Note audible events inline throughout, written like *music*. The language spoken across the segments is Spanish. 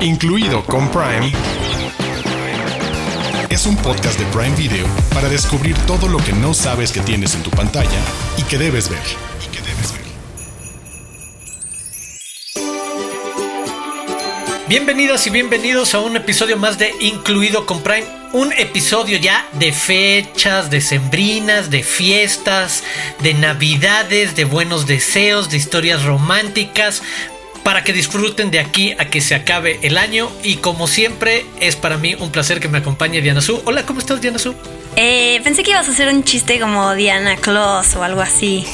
incluido con Prime, es un podcast de Prime Video para descubrir todo lo que no sabes que tienes en tu pantalla y que debes ver. Bienvenidas y bienvenidos a un episodio más de Incluido con Prime. Un episodio ya de fechas, de sembrinas, de fiestas, de navidades, de buenos deseos, de historias románticas, para que disfruten de aquí a que se acabe el año. Y como siempre, es para mí un placer que me acompañe Diana Su. Hola, ¿cómo estás, Diana Su? Eh, pensé que ibas a hacer un chiste como Diana Claus o algo así.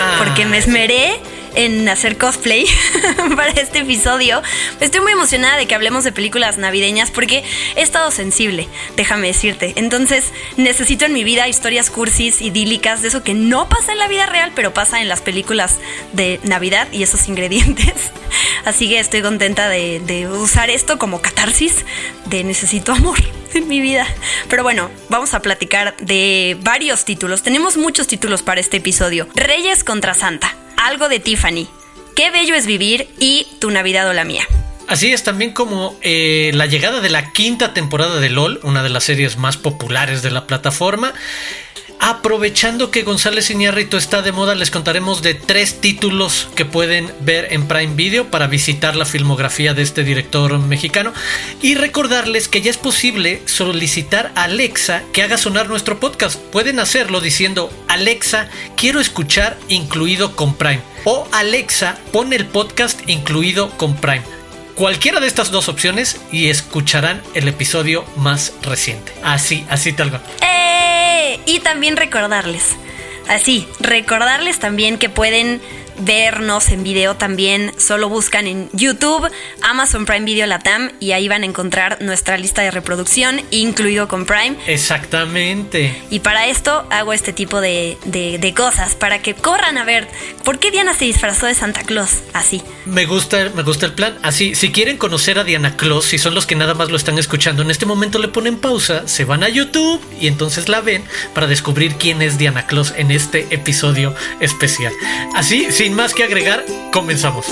Ah. Porque me esmeré en hacer cosplay *laughs* para este episodio. Estoy muy emocionada de que hablemos de películas navideñas porque he estado sensible, déjame decirte. Entonces necesito en mi vida historias cursis, idílicas, de eso que no pasa en la vida real, pero pasa en las películas de Navidad y esos ingredientes. *laughs* Así que estoy contenta de, usar esto como catarsis de necesito amor *laughs* en mi vida. Pero bueno, vamos a platicar de varios títulos. Tenemos muchos títulos para este episodio. Reyes contra Santa algo de Tiffany. Qué bello es vivir y tu Navidad o la mía. Así es, también como eh, la llegada de la quinta temporada de LOL, una de las series más populares de la plataforma. Aprovechando que González Iñárritu está de moda, les contaremos de tres títulos que pueden ver en Prime Video para visitar la filmografía de este director mexicano y recordarles que ya es posible solicitar a Alexa que haga sonar nuestro podcast. Pueden hacerlo diciendo Alexa, quiero escuchar incluido con Prime o Alexa, pon el podcast incluido con Prime. Cualquiera de estas dos opciones y escucharán el episodio más reciente. Así, así tal cual. Y también recordarles, así, recordarles también que pueden vernos en video también. Solo buscan en YouTube, Amazon Prime Video Latam y ahí van a encontrar nuestra lista de reproducción, incluido con Prime. Exactamente. Y para esto hago este tipo de, de- de cosas, para que corran a ver por qué Diana se disfrazó de Santa Claus así. Me gusta, me gusta el plan. Así, si quieren conocer a Diana Claus, si son los que nada más lo están escuchando, en este momento le ponen pausa, se van a YouTube y entonces la ven para descubrir quién es Diana Claus en este episodio especial. Así, sin más que agregar, comenzamos.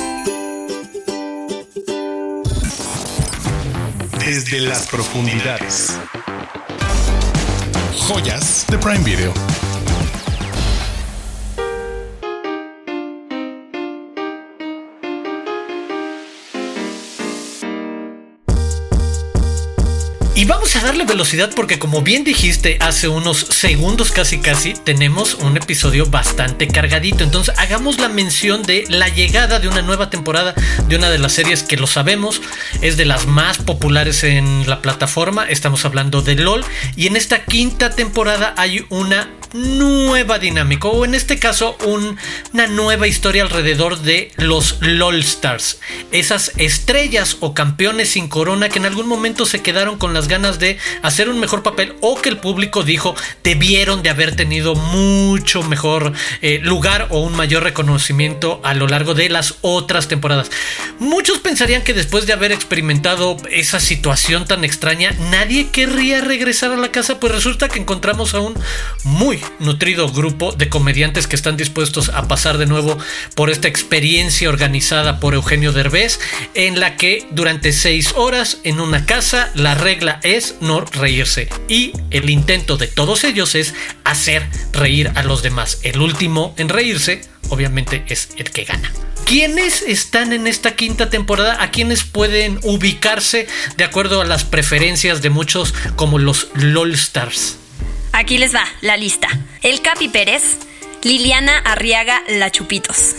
Desde las profundidades. Joyas de Prime Video. Y vamos a darle velocidad porque como bien dijiste hace unos segundos casi casi tenemos un episodio bastante cargadito. Entonces hagamos la mención de la llegada de una nueva temporada de una de las series que lo sabemos es de las más populares en la plataforma. Estamos hablando de LOL y en esta quinta temporada hay una nueva dinámica o en este caso un- una nueva historia alrededor de los LOL Stars. Esas estrellas o campeones sin corona que en algún momento se quedaron con las ganas de hacer un mejor papel o que el público dijo debieron de haber tenido mucho mejor eh, lugar o un mayor reconocimiento a lo largo de las otras temporadas. Muchos pensarían que después de haber experimentado esa situación tan extraña, nadie querría regresar a la casa, pues resulta que encontramos a un muy nutrido grupo de comediantes que están dispuestos a pasar de nuevo por esta experiencia organizada por Eugenio Derbez, en la que durante seis horas en una casa la regla es no reírse y el intento de todos ellos es hacer reír a los demás. El último en reírse obviamente es el que gana. ¿Quiénes están en esta quinta temporada? ¿A quiénes pueden ubicarse de acuerdo a las preferencias de muchos como los LOL Stars? Aquí les va la lista. El Capi Pérez, Liliana Arriaga La Chupitos,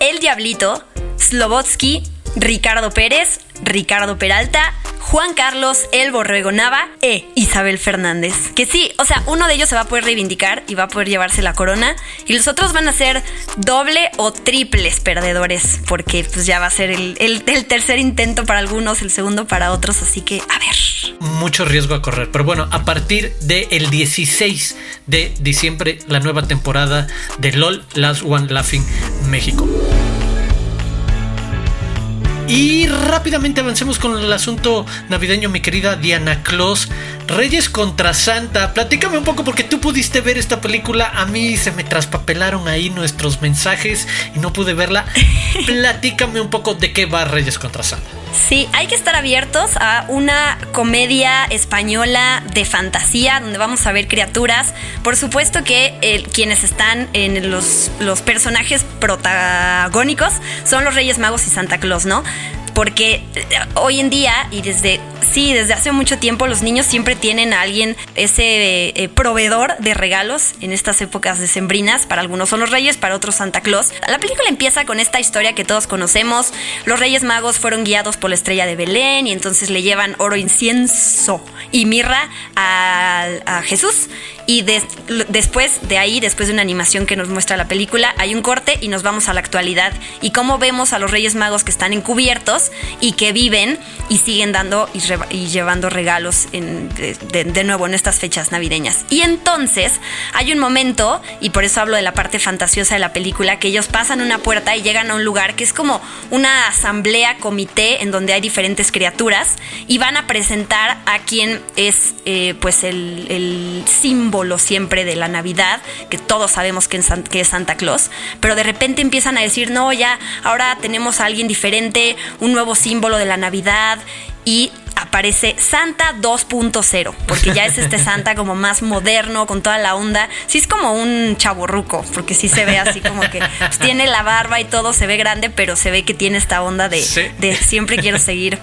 El Diablito, Slobotsky, Ricardo Pérez, Ricardo Peralta, Juan Carlos El Borrego Nava e Isabel Fernández. Que sí, o sea, uno de ellos se va a poder reivindicar y va a poder llevarse la corona y los otros van a ser doble o triples perdedores porque pues ya va a ser el, el- tercer intento para algunos, el segundo para otros, así que a ver. mucho riesgo a correr. Pero bueno, a partir del 16 de diciembre, la nueva temporada de LOL Last One Laughing México. Y rápidamente avancemos con el asunto navideño, mi querida Diana Claus. Reyes contra Santa. Platícame un poco porque tú pudiste ver esta película. A mí se me traspapelaron ahí nuestros mensajes y no pude verla. *laughs* Platícame un poco de qué va Reyes contra Santa. Sí, hay que estar abiertos a una comedia española de fantasía donde vamos a ver criaturas. Por supuesto que eh, quienes están en los, los personajes protagónicos son los Reyes Magos y Santa Claus, ¿no? Porque eh, hoy en día y desde sí, desde hace mucho tiempo los niños siempre tienen a alguien ese eh, proveedor de regalos en estas épocas decembrinas. Para algunos son los Reyes, para otros Santa Claus. La película empieza con esta historia que todos conocemos. Los Reyes Magos fueron guiados por la estrella de Belén y entonces le llevan oro, incienso y mirra a, a Jesús. Y después de ahí, después de una animación que nos muestra la película, hay un corte y nos vamos a la actualidad. Y cómo vemos a los Reyes Magos que están encubiertos y que viven y siguen dando y, llevando regalos de, nuevo en estas fechas navideñas. Y entonces hay un momento, y por eso hablo de la parte fantasiosa de la película, que ellos pasan una puerta y llegan a un lugar que es como una asamblea, comité, en donde hay diferentes criaturas y van a presentar a quien es eh, pues el, símbolo lo siempre de la Navidad, que todos sabemos que, es Santa Claus, pero de repente empiezan a decir, no, ya, ahora tenemos a alguien diferente, un nuevo símbolo de la Navidad y aparece Santa 2.0, porque ya es este *laughs* Santa como más moderno, con toda la onda. Sí es como un chaborruco, porque sí se ve así como que pues, tiene la barba y todo, se ve grande, pero se ve que tiene esta onda de, de siempre quiero seguir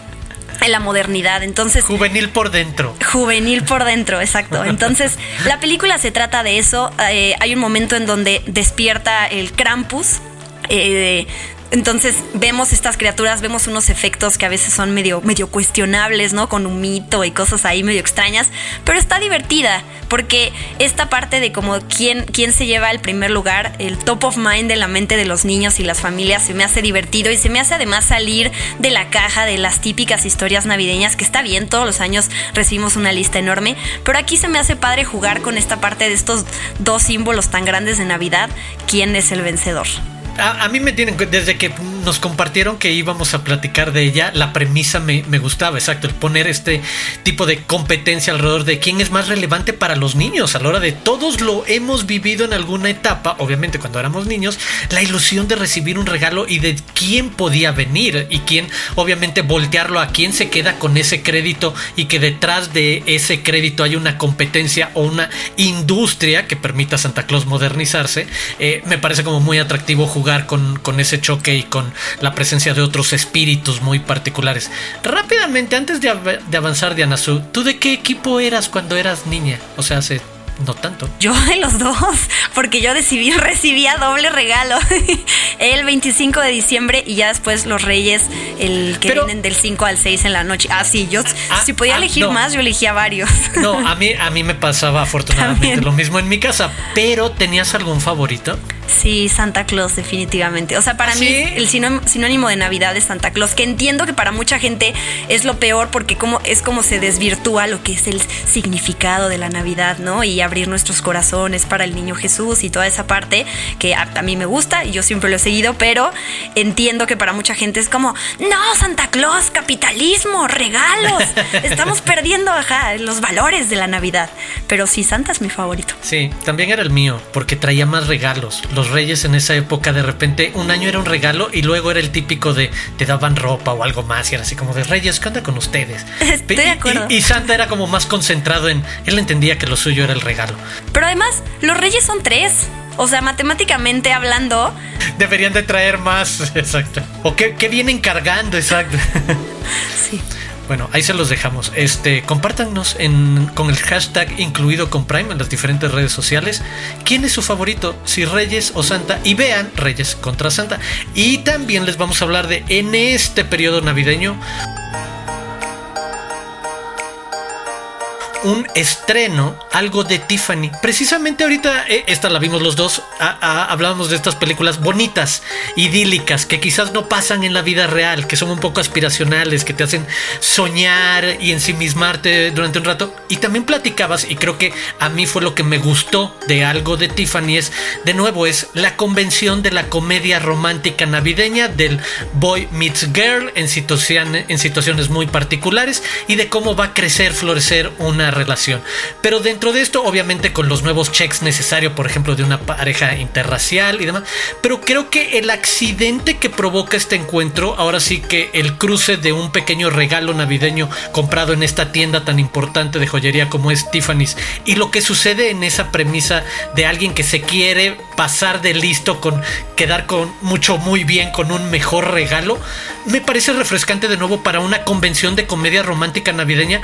en la modernidad. Entonces. Juvenil por dentro. Juvenil por dentro, exacto. Entonces, la película se trata de eso. Eh, hay un momento en donde despierta el Krampus. Eh, entonces vemos estas criaturas, vemos unos efectos que a veces son medio, medio cuestionables, ¿no? Con un mito y cosas ahí medio extrañas, pero está divertida porque esta parte de como quién, quién se lleva el primer lugar, el top of mind de la mente de los niños y las familias se me hace divertido y se me hace además salir de la caja de las típicas historias navideñas que está bien, todos los años recibimos una lista enorme, pero aquí se me hace padre jugar con esta parte de estos dos símbolos tan grandes de Navidad, quién es el vencedor a, mí me tienen, desde que nos compartieron que íbamos a platicar de ella, la premisa me, gustaba, exacto, el poner este tipo de competencia alrededor de quién es más relevante para los niños. A la hora de todos lo hemos vivido en alguna etapa, obviamente cuando éramos niños, la ilusión de recibir un regalo y de quién podía venir y quién, obviamente, voltearlo a quién se queda con ese crédito y que detrás de ese crédito hay una competencia o una industria que permita a Santa Claus modernizarse, eh, me parece como muy atractivo jugar con, ese choque y con la presencia de otros espíritus muy particulares. Rápidamente, antes de, de avanzar, Diana ¿tú de qué equipo eras cuando eras niña? O sea, hace no tanto. Yo de los dos, porque yo decidí, *laughs* recibía doble regalo. *laughs* el 25 de diciembre y ya después los Reyes, el que vienen del 5 al 6 en la noche. Ah, sí, yo ah, si podía ah, elegir más, yo elegía varios. *laughs* No, a mí, a mí me pasaba afortunadamente lo mismo en mi casa, pero ¿tenías algún favorito? Sí, Santa Claus, definitivamente. O sea, para mí el sinónimo de Navidad es Santa Claus, que entiendo que para mucha gente es lo peor porque como, es como se desvirtúa lo que es el significado de la Navidad, ¿no? Y abrir nuestros corazones para el niño Jesús y toda esa parte que a, mí me gusta y yo siempre lo he seguido, pero entiendo que para mucha gente es como, no, Santa Claus, capitalismo, regalos, *laughs* estamos perdiendo los valores de la Navidad. Pero sí, Santa es mi favorito. Sí, también era el mío, porque traía más regalos los reyes en esa época de repente un año era un regalo y luego era el típico de te daban ropa o algo más y era así como de reyes, ¿qué onda con ustedes? *laughs* Estoy de acuerdo. Y, Santa era como más concentrado en, él entendía que lo suyo era el regalo. Pero además, los reyes son tres. O sea, matemáticamente hablando. *laughs* Deberían de traer más, *laughs* exacto. O qué, qué vienen cargando, exacto. sí. Bueno, ahí se los dejamos. Este, compártanos con el hashtag incluido con Prime en las diferentes redes sociales. ¿Quién es su favorito? Si Reyes o Santa. Y vean Reyes contra Santa. Y también les vamos a hablar de en este periodo navideño un estreno, algo de Tiffany. Precisamente ahorita, eh, esta la vimos los dos, hablábamos de estas películas bonitas, idílicas, que quizás no pasan en la vida real, que son un poco aspiracionales, que te hacen soñar y ensimismarte durante un rato. Y también platicabas, y creo que a mí fue lo que me gustó de algo de Tiffany, es, de nuevo, es la convención de la comedia romántica navideña del boy meets girl en, en situaciones muy particulares y de cómo va a crecer, florecer una relación. Pero dentro de esto, obviamente con los nuevos checks necesarios, por ejemplo, de una pareja interracial y demás. Pero creo que el accidente que provoca este encuentro, ahora sí que el cruce de un pequeño regalo navideño comprado en esta tienda tan importante de joyería como es Tiffany's y lo que sucede en esa premisa de alguien que se quiere pasar de listo con quedar con mucho muy bien con un mejor regalo, me parece refrescante de nuevo para una convención de comedia romántica navideña.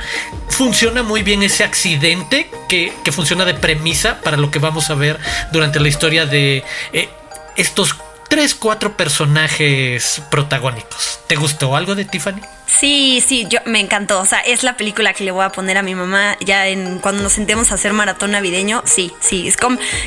Funciona muy bien ese accidente que, funciona de premisa para lo que vamos a ver durante la historia de eh, estos tres, cuatro personajes protagónicos. ¿Te gustó algo de Tiffany? Sí, sí, yo me encantó. O sea, es la película que le voy a poner a mi mamá ya en cuando nos sentemos a hacer maratón navideño. Sí, sí, es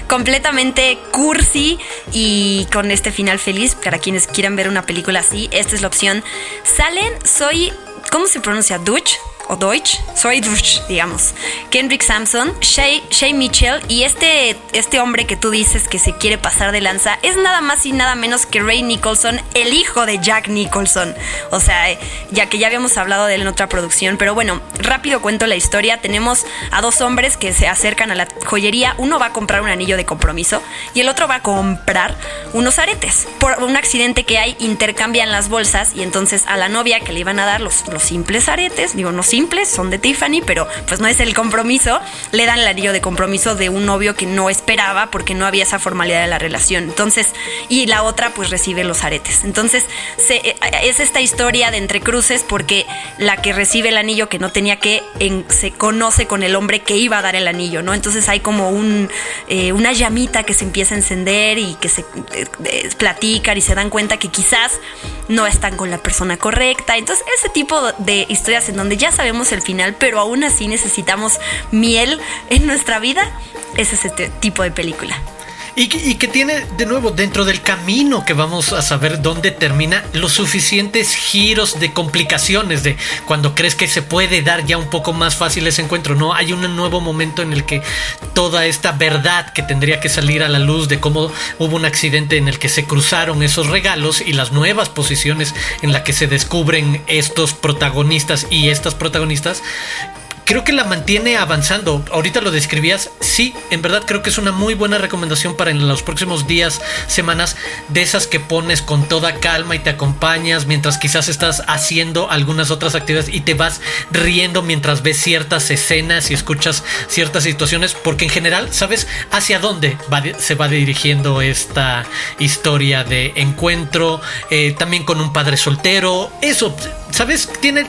completamente cursi y con este final feliz. Para quienes quieran ver una película así, esta es la opción. Salen, soy, ¿cómo se pronuncia? Dutch o Deutsch, soy Deutsch, digamos. Kendrick Sampson, Shay, Shay Mitchell y este, este hombre que tú dices que se quiere pasar de lanza es nada más y nada menos que Ray Nicholson, el hijo de Jack Nicholson. O sea, ya que ya habíamos hablado de él en otra producción, pero bueno, rápido cuento la historia. Tenemos a dos hombres que se acercan a la joyería. Uno va a comprar un anillo de compromiso y el otro va a comprar unos aretes. Por un accidente que hay, intercambian las bolsas y entonces a la novia que le iban a dar los, los simples aretes, digo, no simples, son de Tiffany, pero pues no es el compromiso. Le dan el anillo de compromiso de un novio que no esperaba porque no había esa formalidad de la relación. Entonces, y la otra pues recibe los aretes. Entonces, eh, es esta historia de entre cruces porque la que recibe el anillo que no tenía que se conoce con el hombre que iba a dar el anillo, ¿no? Entonces hay como un, eh, una llamita que se empieza a encender y que se eh, platican y se dan cuenta que quizás no están con la persona correcta. Entonces, ese tipo de historias en donde ya sabemos el final, pero aún así necesitamos miel en nuestra vida, ese es este tipo de película. Y que, tiene, de nuevo, dentro del camino que vamos a saber dónde termina, los suficientes giros de complicaciones de cuando crees que se puede dar ya un poco más fácil ese encuentro. No, hay un nuevo momento en el que toda esta verdad que tendría que salir a la luz de cómo hubo un accidente en el que se cruzaron esos regalos y las nuevas posiciones en las que se descubren estos protagonistas y estas protagonistas creo que la mantiene avanzando. Ahorita lo describías. Sí, en verdad creo que es una muy buena recomendación para en los próximos días, semanas, de esas que pones con toda calma y te acompañas mientras quizás estás haciendo algunas otras actividades y te vas riendo mientras ves ciertas escenas y escuchas ciertas situaciones, porque en general sabes hacia dónde se va dirigiendo esta historia de encuentro, eh, también con un padre soltero. Eso, ¿sabes? Tiene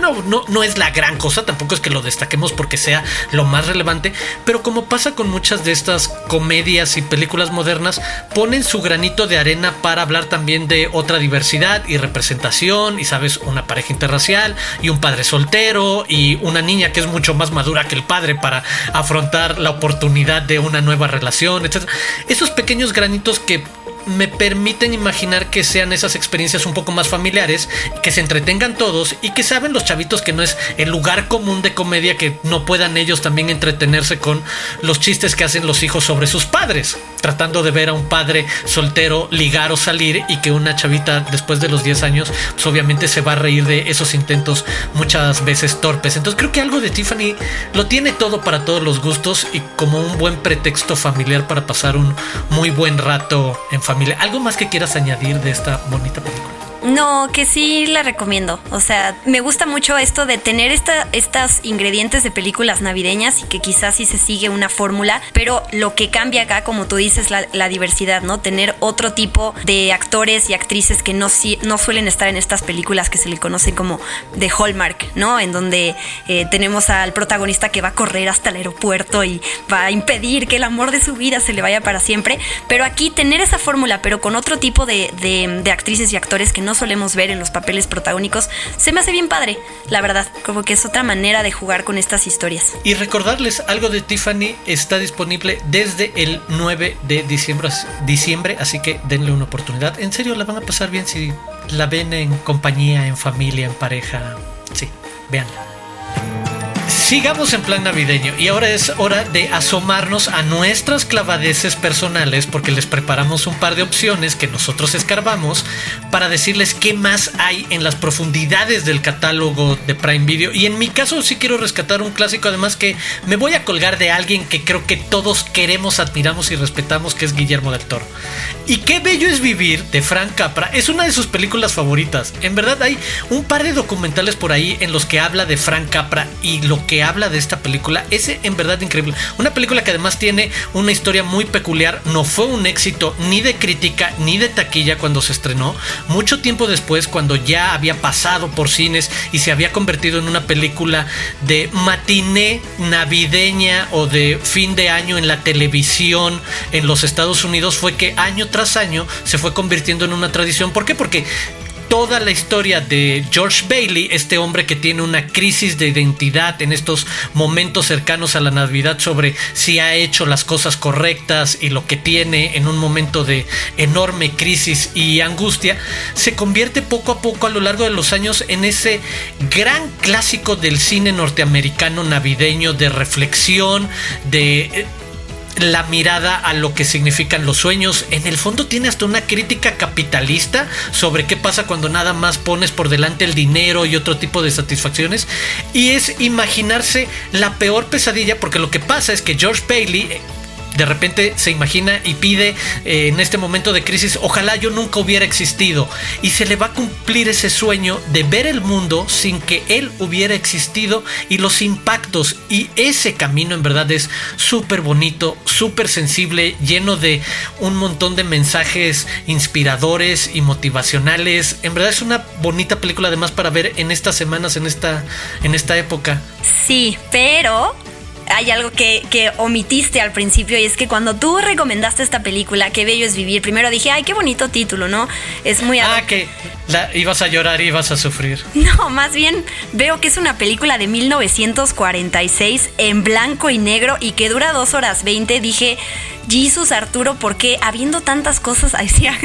no, no, no es la gran cosa, tampoco es que lo destaquemos porque sea lo más relevante, pero como pasa con muchas de estas comedias y películas modernas, ponen su granito de arena para hablar también de otra diversidad y representación, y sabes, una pareja interracial y un padre soltero y una niña que es mucho más madura que el padre para afrontar la oportunidad de una nueva relación, etc. Esos pequeños granitos que me permiten imaginar que sean esas experiencias un poco más familiares, que se entretengan todos y que saben los chavitos que no es el lugar común de comedia que no puedan ellos también entretenerse con los chistes que hacen los hijos sobre sus padres, tratando de ver a un padre soltero ligar o salir y que una chavita después de los 10 años pues obviamente se va a reír de esos intentos muchas veces torpes. Entonces creo que algo de Tiffany lo tiene todo para todos los gustos y como un buen pretexto familiar para pasar un muy buen rato en familia ¿Algo más que quieras añadir de esta bonita película? No, que sí la recomiendo. O sea, me gusta mucho esto de tener esta, estos ingredientes de películas navideñas y que quizás sí se sigue una fórmula, pero lo que cambia acá, como tú dices, la, la diversidad, ¿no? Tener otro tipo de actores y actrices que no, no suelen estar en estas películas que se le conocen como de Hallmark, ¿no? En donde eh, tenemos al protagonista que va a correr hasta el aeropuerto y va a impedir que el amor de su vida se le vaya para siempre. Pero aquí tener esa fórmula, pero con otro tipo de, de actrices y actores que no no solemos ver en los papeles protagónicos, se me hace bien padre, la verdad, como que es otra manera de jugar con estas historias. Y recordarles, algo de Tiffany está disponible desde el 9 de diciembre, diciembre, así que denle una oportunidad. En serio, la van a pasar bien si la ven en compañía, en familia, en pareja. Sí, véanla. Sigamos en plan navideño y ahora es hora de asomarnos a nuestras clavadeces personales porque les preparamos un par de opciones que nosotros escarbamos para decirles qué más hay en las profundidades del catálogo de Prime Video. Y en mi caso sí quiero rescatar un clásico además que me voy a colgar de alguien que creo que todos queremos, admiramos y respetamos que es Guillermo del Toro. Y qué bello es vivir de Frank Capra. Es una de sus películas favoritas. En verdad hay un par de documentales por ahí en los que habla de Frank Capra y lo que habla de esta película es en verdad increíble. Una película que además tiene una historia muy peculiar. No fue un éxito ni de crítica ni de taquilla cuando se estrenó. Mucho tiempo después, cuando ya había pasado por cines y se había convertido en una película de matiné navideña o de fin de año en la televisión en los Estados Unidos, fue que año tras año se fue convirtiendo en una tradición. ¿Por qué? Porque toda la historia de George Bailey, este hombre que tiene una crisis de identidad en estos momentos cercanos a la Navidad sobre si ha hecho las cosas correctas y lo que tiene en un momento de enorme crisis y angustia, se convierte poco a poco a lo largo de los años en ese gran clásico del cine norteamericano navideño de reflexión, de eh, la mirada a lo que significan los sueños. En el fondo tiene hasta una crítica capitalista sobre qué pasa cuando nada más pones por delante el dinero y otro tipo de satisfacciones. Y es imaginarse la peor pesadilla porque lo que pasa es que George Bailey de repente se imagina y pide eh, en este momento de crisis, ojalá yo nunca hubiera existido. Y se le va a cumplir ese sueño de ver el mundo sin que él hubiera existido y los impactos. Y ese camino en verdad es súper bonito, súper sensible, lleno de un montón de mensajes inspiradores y motivacionales. En verdad es una bonita película además para ver en estas semanas, en esta, en esta época. Sí, pero hay algo que, omitiste al principio y es que cuando tú recomendaste esta película, Qué bello es vivir, primero dije, ay, qué bonito título, ¿no? Es muy... Ah, que ibas a llorar y ibas a sufrir. No, más bien veo que es una película de 1946 en blanco y negro y que dura dos horas 20. Dije, Jesus Arturo, ¿por qué? Habiendo tantas cosas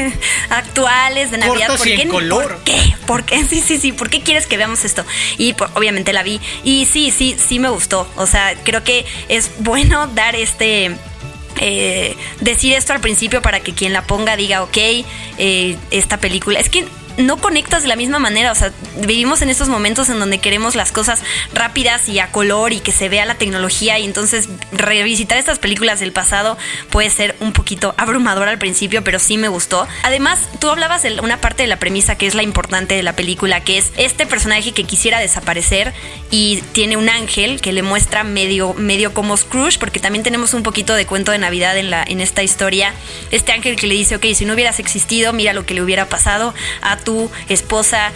*laughs* actuales de Navidad, ¿por qué? color. ¿Por qué? ¿Por qué? *laughs* Sí, sí, sí, ¿por qué quieres que veamos esto? Y obviamente la vi y sí, sí, sí me gustó. O sea, creo que es bueno *laughs* dar este... Eh, decir esto al principio para que quien la ponga diga, ok, eh, esta película. Es que no conectas de la misma manera. O sea, vivimos en estos momentos en donde queremos las cosas rápidas y a color y que se vea la tecnología. Y entonces revisitar estas películas del pasado puede ser un poquito abrumador al principio, pero sí me gustó. Además, tú hablabas de una parte de la premisa que es la importante de la película, que es este personaje que quisiera desaparecer y tiene un ángel que le muestra medio, medio como Scrooge, porque también tenemos un poquito de cuento de Navidad en, la, en esta historia. Este ángel que le dice, ok, si no hubieras existido, mira lo que le hubiera pasado a tu esposa,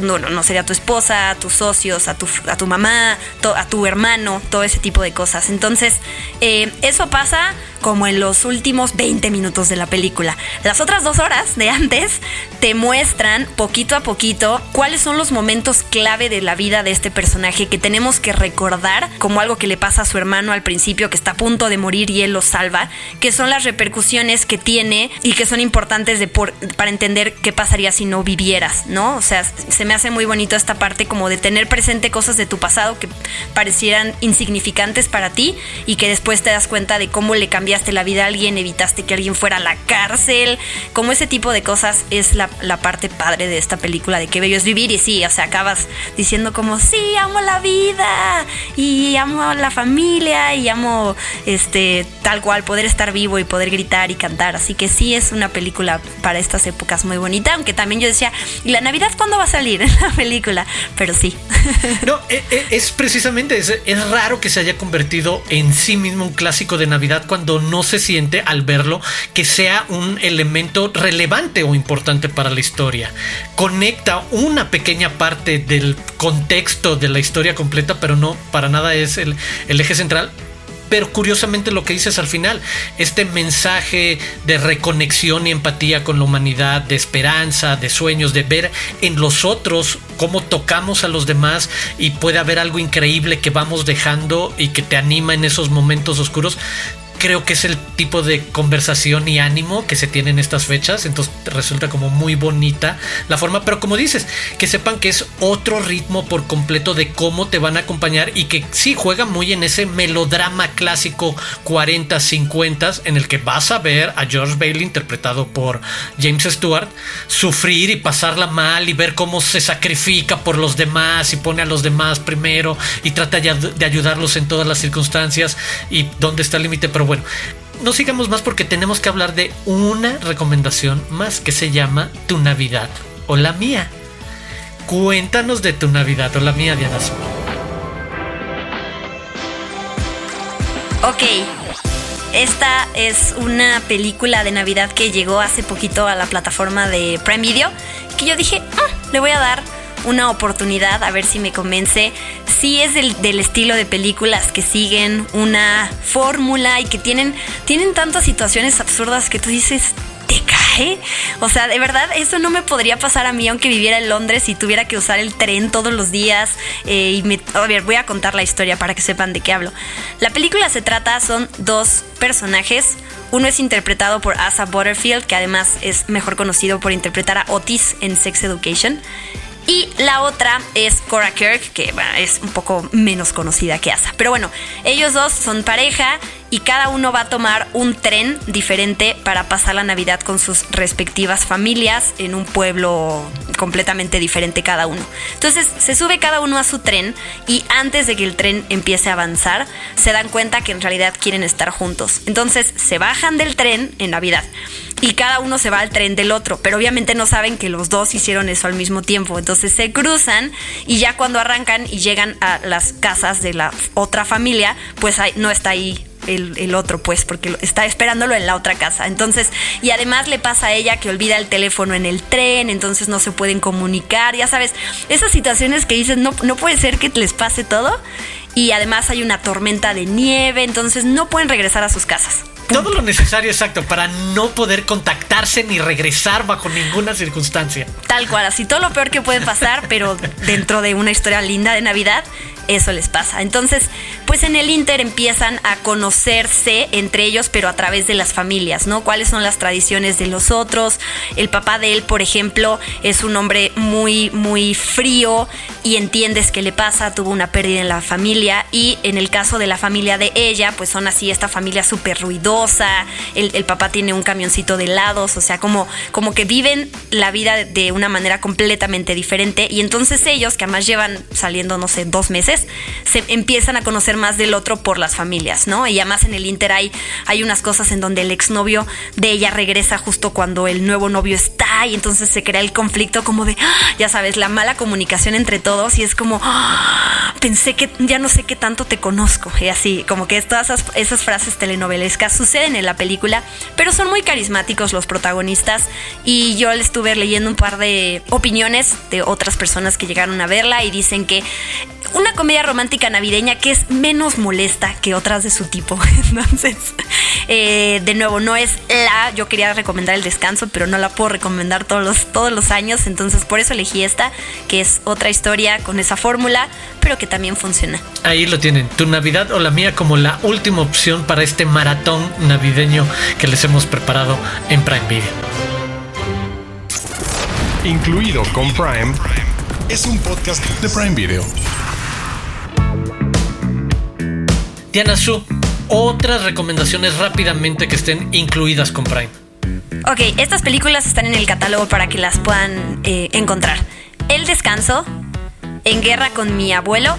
no, no, sería tu esposa, a tus socios, a tu, a tu mamá, a tu hermano, todo ese tipo de cosas. Entonces, eh, eso pasa como en los últimos 20 minutos de la película. Las otras dos horas de antes te muestran poquito a poquito cuáles son los momentos clave de la vida de este personaje que tenemos que recordar como algo que le pasa a su hermano al principio que está a punto de morir y él lo salva, que son las repercusiones que tiene y que son importantes de para entender qué pasaría si no vivieras, ¿no? O sea, se me hace muy bonito esta parte como de tener presente cosas de tu pasado que parecieran insignificantes para ti y que después te das cuenta de cómo le cambió cambiaste la vida a alguien, evitaste que alguien fuera a la cárcel, como ese tipo de cosas es la, parte padre de esta película, de qué bello es vivir y sí, o sea, acabas diciendo como, sí, amo la vida y amo la familia y amo este tal cual poder estar vivo y poder gritar y cantar, así que sí es una película para estas épocas muy bonita, aunque también yo decía, ¿y la Navidad cuándo va a salir en la película? Pero sí. *laughs* No, e, e, es, precisamente, es, es raro que se haya convertido en sí mismo un clásico de Navidad cuando no se siente al verlo que sea un elemento relevante o importante para la historia. Conecta una pequeña parte del contexto de la historia completa, pero no para nada es el, eje central pero curiosamente lo que dices al final, este mensaje de reconexión y empatía con la humanidad, de esperanza, de sueños, de ver en los otros cómo tocamos a los demás y puede haber algo increíble que vamos dejando y que te anima en esos momentos oscuros creo que es el tipo de conversación y ánimo que se tiene en estas fechas. Entonces resulta como muy bonita la forma. Pero como dices, que sepan que es otro ritmo por completo de cómo te van a acompañar y que sí juega muy en ese melodrama clásico 40, 50 en el que vas a ver a George Bailey interpretado por James Stewart sufrir y pasarla mal y ver cómo se sacrifica por los demás y pone a los demás primero y trata de ayudarlos en todas las circunstancias y dónde está el límite. Pero bueno, no sigamos más porque tenemos que hablar de una recomendación más que se llama Tu Navidad o la mía. Cuéntanos de tu Navidad o la mía, Diana. Ok, esta es una película de Navidad que llegó hace poquito a la plataforma de Prime Video. Que yo dije, ah, le voy a dar una oportunidad a ver si me convence. Si es del, del estilo de películas que siguen una fórmula y que tienen, tienen tantas situaciones absurdas que tú dices, ¿te cae? O sea, de verdad, eso no me podría pasar a mí aunque viviera en Londres y tuviera que usar el tren todos los días. Eh, y me, a ver, voy a contar la historia para que sepan de qué hablo. La película se trata, son dos personajes. Uno es interpretado por Asa Butterfield, que además es mejor conocido por interpretar a Otis en Sex Education. Y la otra es Cora Kirk, que es un poco menos conocida que Asa. Pero bueno, ellos dos son pareja y cada uno va a tomar un tren diferente para pasar la Navidad con sus respectivas familias en un pueblo completamente diferente cada uno. Entonces se sube cada uno a su tren y antes de que el tren empiece a avanzar se dan cuenta que en realidad quieren estar juntos. Entonces se bajan del tren en Navidad y cada uno se va al tren del otro, pero obviamente no saben que los dos hicieron eso al mismo tiempo. Entonces se cruzan y ya cuando arrancan y llegan a las casas de la otra familia, pues no está ahí el, otro, pues, porque está esperándolo en la otra casa. Entonces, y además le pasa a ella que olvida el teléfono en el tren, entonces no se pueden comunicar, ya sabes, esas situaciones que dices, no, no puede ser que les pase todo. Y además hay una tormenta de nieve, entonces no pueden regresar a sus casas. Todo lo necesario exacto para no poder contactarse ni regresar bajo ninguna circunstancia. Tal cual, así todo lo peor que puede pasar, pero dentro de una historia linda de Navidad, eso les pasa. Entonces, pues en el Inter empiezan a conocerse entre ellos, pero a través de las familias, ¿no? ¿Cuáles son las tradiciones de los otros? El papá de él, por ejemplo, es un hombre muy, muy frío y entiendes qué le pasa, tuvo una pérdida en la familia y en el caso de la familia de ella, pues son así, esta familia súper ruidosa, el, el, papá tiene un camioncito de helados, o sea, como, como que viven la vida de una manera completamente diferente y entonces ellos, que además llevan saliendo, no sé, dos meses, se empiezan a conocer más del otro por las familias, ¿no? Y además en el Inter hay, hay unas cosas en donde el exnovio de ella regresa justo cuando el nuevo novio está y entonces se crea el conflicto como de, ¡ah! ya sabes, la mala comunicación entre todos y es como, ¡ah! pensé que ya no sé qué tanto te conozco y así, como que todas esas, esas frases telenovelescas suceden en la película, pero son muy carismáticos los protagonistas y yo le estuve leyendo un par de opiniones de otras personas que llegaron a verla y dicen que una comedia romántica navideña que es menos molesta que otras de su tipo. *laughs* Entonces, eh, de nuevo, no es la, yo quería recomendar el descanso, pero no la puedo recomendar todos los, todos los años, entonces por eso elegí esta, que es otra historia con esa fórmula, pero que también funciona. Ahí lo tienen, tu Navidad o la mía como la última opción para este maratón navideño que les hemos preparado en Prime Video. Incluido con Prime, es un podcast de Prime Video. Diana Su, otras recomendaciones rápidamente que estén incluidas con Prime. Ok, estas películas están en el catálogo para que las puedan eh, encontrar. El descanso, En guerra con mi abuelo,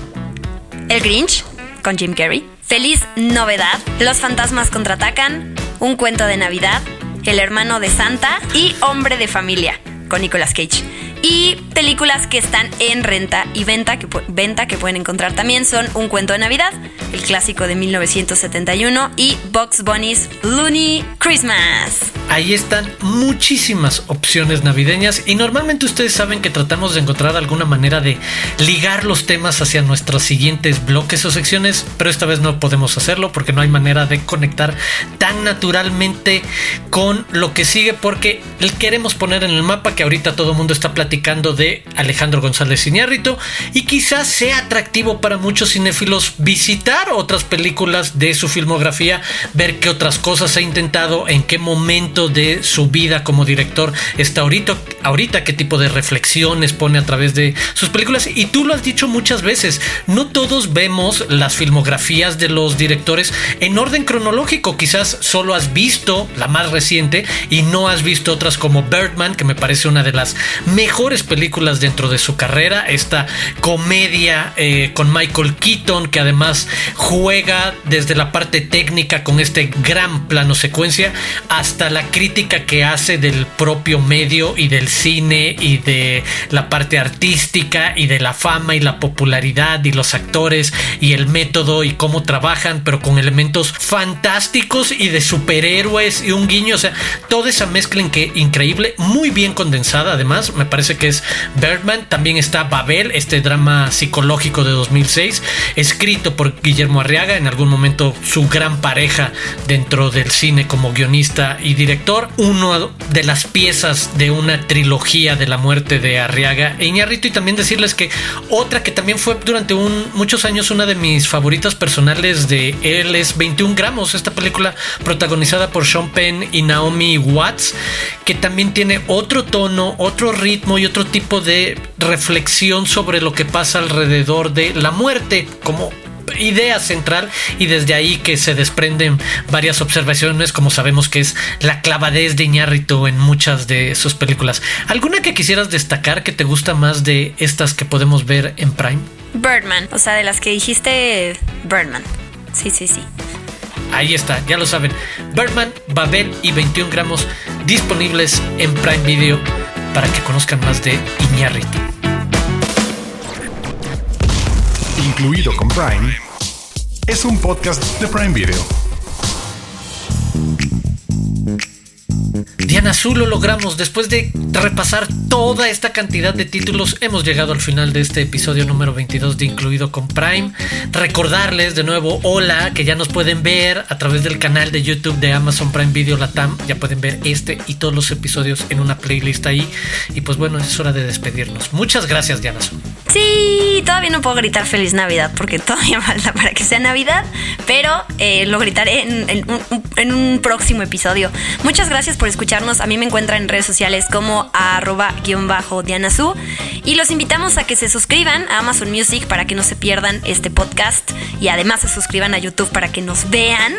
El Grinch, con Jim Carrey, Feliz Novedad, Los fantasmas contraatacan, Un cuento de Navidad, El hermano de Santa y Hombre de familia, con Nicolas Cage. Y películas que están en renta y venta que, venta que pueden encontrar también son Un cuento de Navidad, el clásico de 1971 y Box Bunny's Looney Christmas. Ahí están muchísimas opciones navideñas y normalmente ustedes saben que tratamos de encontrar alguna manera de ligar los temas hacia nuestros siguientes bloques o secciones, pero esta vez no podemos hacerlo porque no hay manera de conectar tan naturalmente con lo que sigue porque queremos poner en el mapa que ahorita todo el mundo está platicando de Alejandro González Iñárritu y quizás sea atractivo para muchos cinéfilos visitar otras películas de su filmografía, ver qué otras cosas ha intentado, en qué momento de su vida como director está ahorita, ahorita qué tipo de reflexiones pone a través de sus películas. Y tú lo has dicho muchas veces, no todos vemos las filmografías de los directores en orden cronológico. Quizás solo has visto la más reciente y no has visto otras como Birdman, que me parece una de las mejores películas dentro de su carrera. Esta comedia eh, con Michael Keaton, que además juega desde la parte técnica con este gran plano secuencia hasta la crítica que hace del propio medio y del cine y de la parte artística y de la fama y la popularidad y los actores y el método y cómo trabajan, pero con elementos fantásticos y de superhéroes y un guiño, o sea, toda esa mezcla increíble, muy bien condensada además, me parece que es Birdman, también está Babel, este drama psicológico de 2006, escrito por Guillermo Arriaga, en algún momento su gran pareja dentro del cine como guionista y director, uno de las piezas de una trilogía de la muerte de Arriaga e Iñárritu. Y también decirles que otra que también fue durante muchos años una de mis favoritas personales de él es 21 gramos, esta película protagonizada por Sean Penn y Naomi Watts, que también tiene otro tono, otro ritmo y otro tipo de reflexión sobre lo que pasa alrededor de la muerte como idea central y desde ahí que se desprenden varias observaciones como sabemos que es la clavadez de Iñárritu en muchas de sus películas. ¿Alguna que quisieras destacar que te gusta más de estas que podemos ver en Prime? Birdman, o sea, de las que dijiste Birdman. Sí, sí, sí. Ahí está, ya lo saben. Birdman, Babel y 21 gramos disponibles en Prime Video para que conozcan más de Iñárritu. Incluido con Prime, es un podcast de Prime Video. Diana Azul lo logramos. Después de repasar toda esta cantidad de títulos, hemos llegado al final de este episodio número 22 de Incluido con Prime. Recordarles de nuevo, hola, que ya nos pueden ver a través del canal de YouTube de Amazon Prime Video Latam. Ya pueden ver este y todos los episodios en una playlist ahí. Y pues bueno, es hora de despedirnos. Muchas gracias, Diana Azul. Sí, todavía no puedo gritar feliz Navidad porque todavía *laughs* falta para que sea Navidad, pero eh, lo gritaré en, un próximo episodio. Muchas gracias por escucharnos. A mí me encuentran en redes sociales como arroba guion bajo y los invitamos a que se suscriban a Amazon Music para que no se pierdan este podcast y además se suscriban a YouTube para que nos vean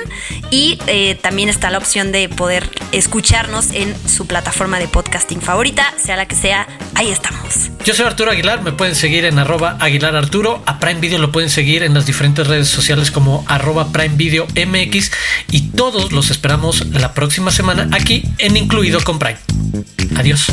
y eh, también está la opción de poder escucharnos en su plataforma de podcasting favorita, sea la que sea, ahí estamos. Yo soy Arturo Aguilar, me pueden seguir en arroba Aguilar Arturo. A Prime Video lo pueden seguir en las diferentes redes sociales como arroba Prime Video MX. Y todos los esperamos la próxima semana aquí en Incluido con Prime. Adiós.